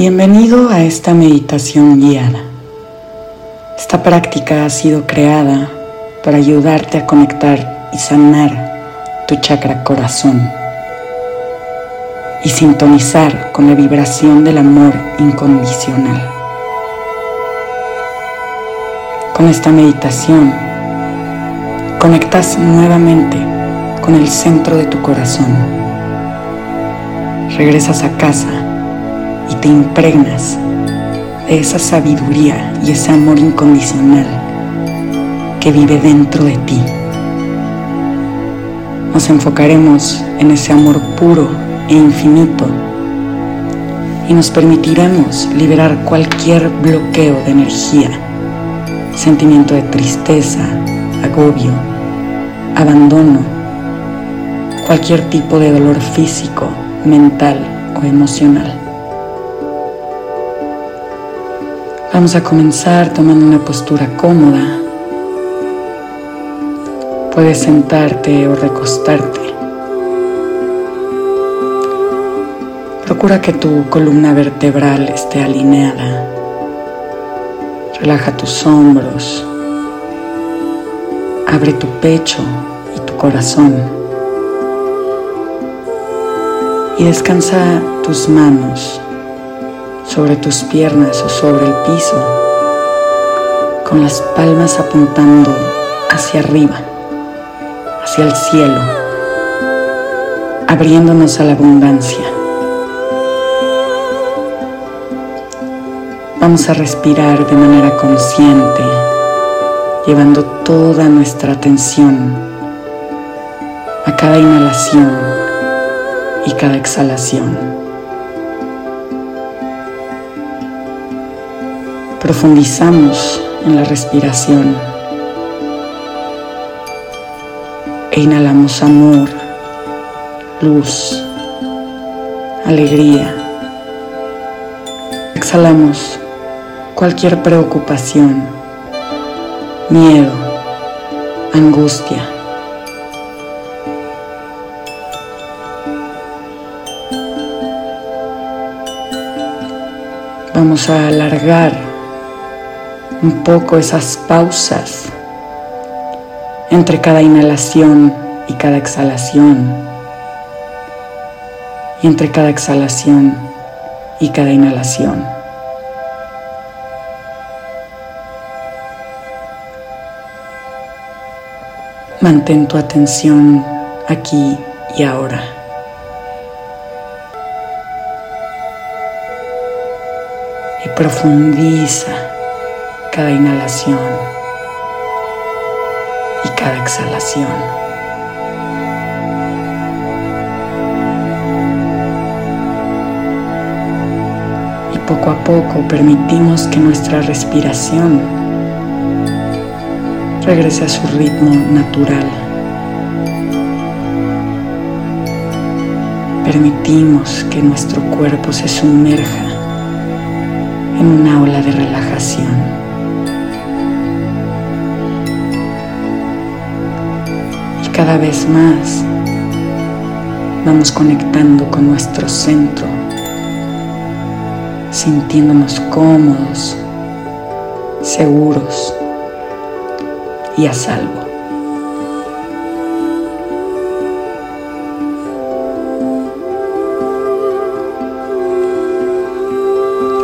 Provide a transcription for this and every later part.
Bienvenido a esta meditación guiada. Esta práctica ha sido creada para ayudarte a conectar y sanar tu chakra corazón y sintonizar con la vibración del amor incondicional. Con esta meditación conectas nuevamente con el centro de tu corazón. Regresas a casa y te impregnas de esa sabiduría y ese amor incondicional que vive dentro de ti. Nos enfocaremos en ese amor puro e infinito y nos permitiremos liberar cualquier bloqueo de energía, sentimiento de tristeza, agobio, abandono, cualquier tipo de dolor físico, mental o emocional. Vamos a comenzar tomando una postura cómoda. Puedes sentarte o recostarte. Procura que tu columna vertebral esté alineada. Relaja tus hombros. Abre tu pecho y tu corazón. Y descansa tus manos sobre tus piernas o sobre el piso, con las palmas apuntando hacia arriba, hacia el cielo, abriéndonos a la abundancia. Vamos a respirar de manera consciente, llevando toda nuestra atención a cada inhalación y cada exhalación. Profundizamos en la respiración e inhalamos amor, luz, alegría. Exhalamos cualquier preocupación, miedo, angustia. Vamos a alargar un poco esas pausas entre cada inhalación y cada exhalación, y entre cada exhalación y cada inhalación. Mantén tu atención aquí y ahora. Y profundiza cada inhalación y cada exhalación. Y poco a poco permitimos que nuestra respiración regrese a su ritmo natural. Permitimos que nuestro cuerpo se sumerja en una ola de relajación. Cada vez más vamos conectando con nuestro centro, sintiéndonos cómodos, seguros y a salvo.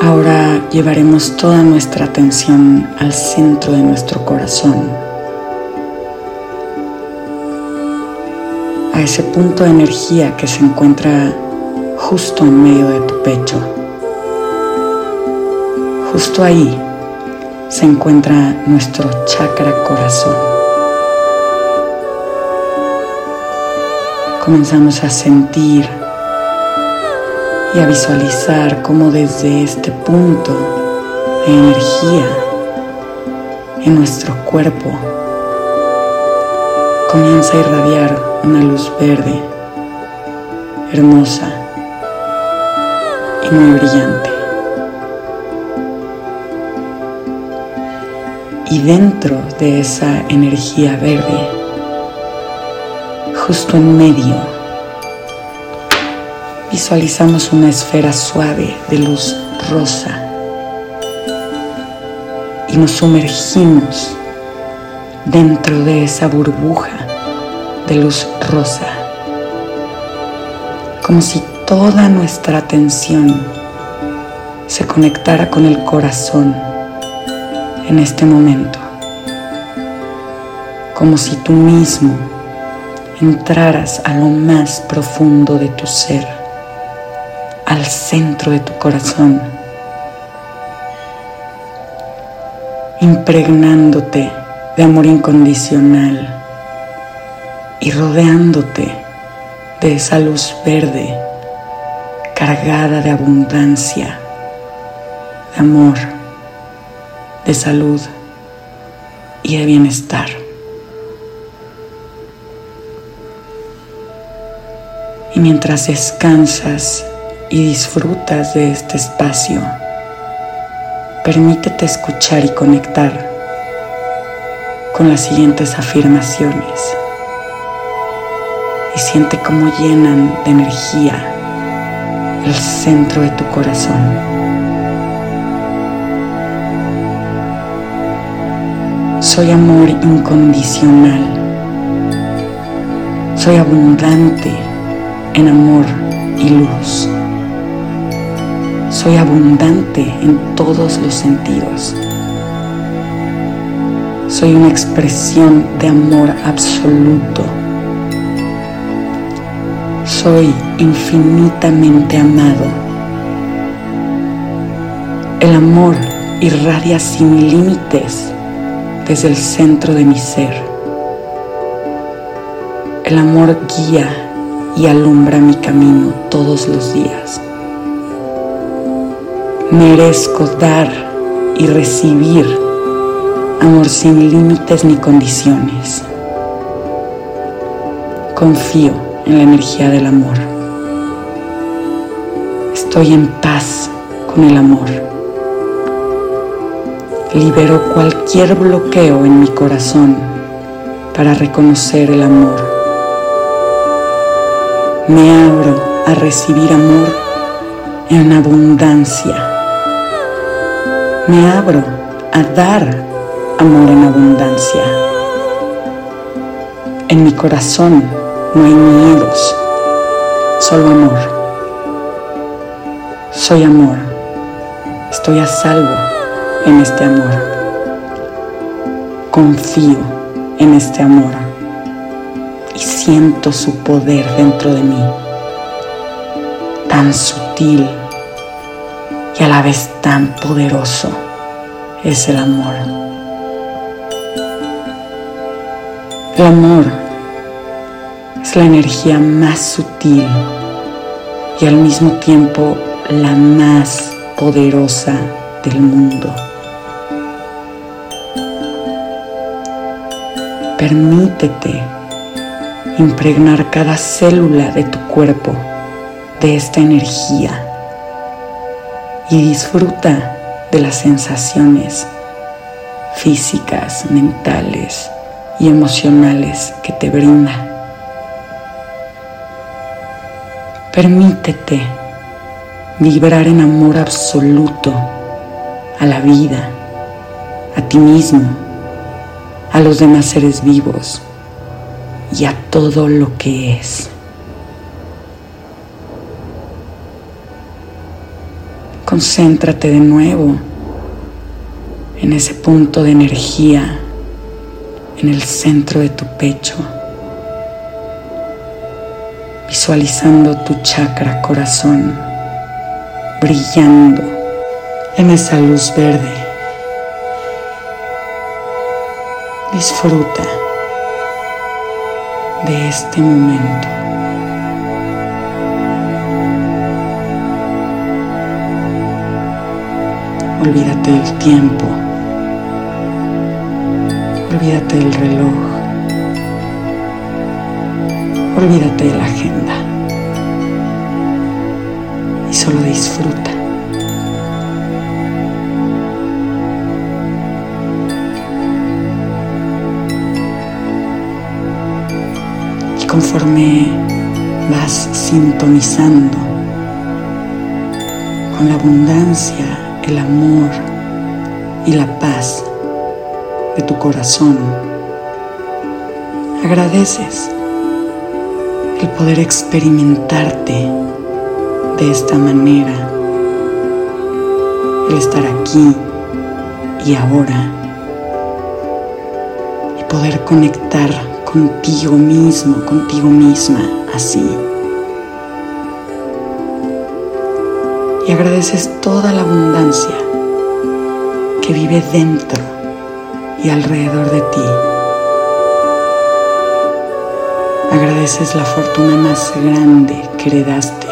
Ahora llevaremos toda nuestra atención al centro de nuestro corazón a ese punto de energía que se encuentra justo en medio de tu pecho. Justo ahí se encuentra nuestro chakra corazón. Comenzamos a sentir y a visualizar cómo desde este punto de energía en nuestro cuerpo comienza a irradiar una luz verde, hermosa y muy brillante. Y dentro de esa energía verde, justo en medio, visualizamos una esfera suave de luz rosa y nos sumergimos dentro de esa burbuja de luz rosa, como si toda nuestra atención se conectara con el corazón en este momento, como si tú mismo entraras a lo más profundo de tu ser, al centro de tu corazón, impregnándote de amor incondicional y rodeándote de esa luz verde cargada de abundancia, de amor, de salud y de bienestar. Y mientras descansas y disfrutas de este espacio, permítete escuchar y conectar con las siguientes afirmaciones y siente cómo llenan de energía el centro de tu corazón. Soy amor incondicional. Soy abundante en amor y luz. Soy abundante en todos los sentidos. Soy una expresión de amor absoluto soy infinitamente amado. El amor irradia sin límites desde el centro de mi ser. El amor guía y alumbra mi camino todos los días. Merezco dar y recibir amor sin límites ni condiciones. Confío en la energía del amor. Estoy en paz con el amor. Libero cualquier bloqueo en mi corazón para reconocer el amor. Me abro a recibir amor en abundancia. Me abro a dar amor en abundancia. En mi corazón no hay miedos, solo amor. Soy amor. Estoy a salvo en este amor. Confío en este amor y siento su poder dentro de mí, tan sutil y a la vez tan poderoso es el amor. El amor la energía más sutil y al mismo tiempo la más poderosa del mundo. Permítete impregnar cada célula de tu cuerpo de esta energía y disfruta de las sensaciones físicas, mentales emocionales que te brinda. Permítete vibrar en amor absoluto a la vida, a ti mismo, a los demás seres vivos y a todo lo que es. Concéntrate de nuevo en ese punto de energía en el centro de tu pecho visualizando tu chakra corazón brillando en esa luz verde. Disfruta de este momento. Olvídate del tiempo. Olvídate del reloj. Olvídate de la agenda y solo disfruta. Y conforme vas sintonizando con la abundancia, el amor y la paz de tu corazón. Agradeces el poder experimentarte de esta manera, el estar aquí y ahora y poder conectar contigo mismo, contigo misma, así. Y agradeces toda la abundancia que vive dentro y alrededor de ti. Agradeces la fortuna más grande que heredaste,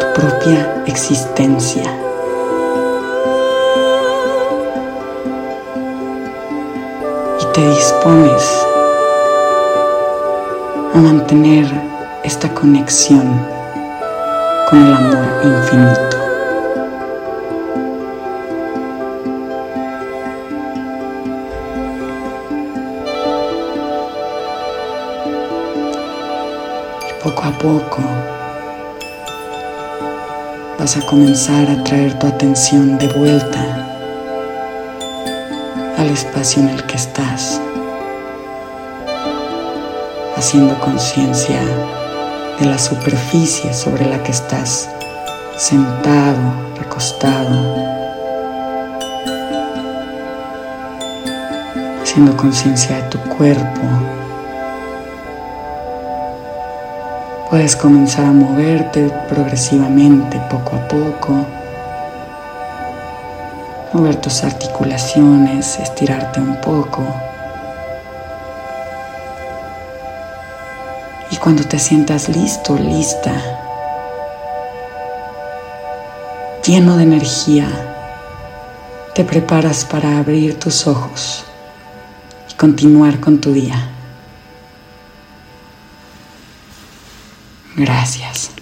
tu propia existencia. Y te dispones a mantener esta conexión con el amor infinito. Poco a poco vas a comenzar a traer tu atención de vuelta al espacio en el que estás, haciendo conciencia de la superficie sobre la que estás sentado, recostado, haciendo conciencia de tu cuerpo, Puedes comenzar a moverte progresivamente, poco a poco. Mover tus articulaciones, estirarte un poco. Y cuando te sientas listo, lista, lleno de energía, te preparas para abrir tus ojos y continuar con tu día. Gracias.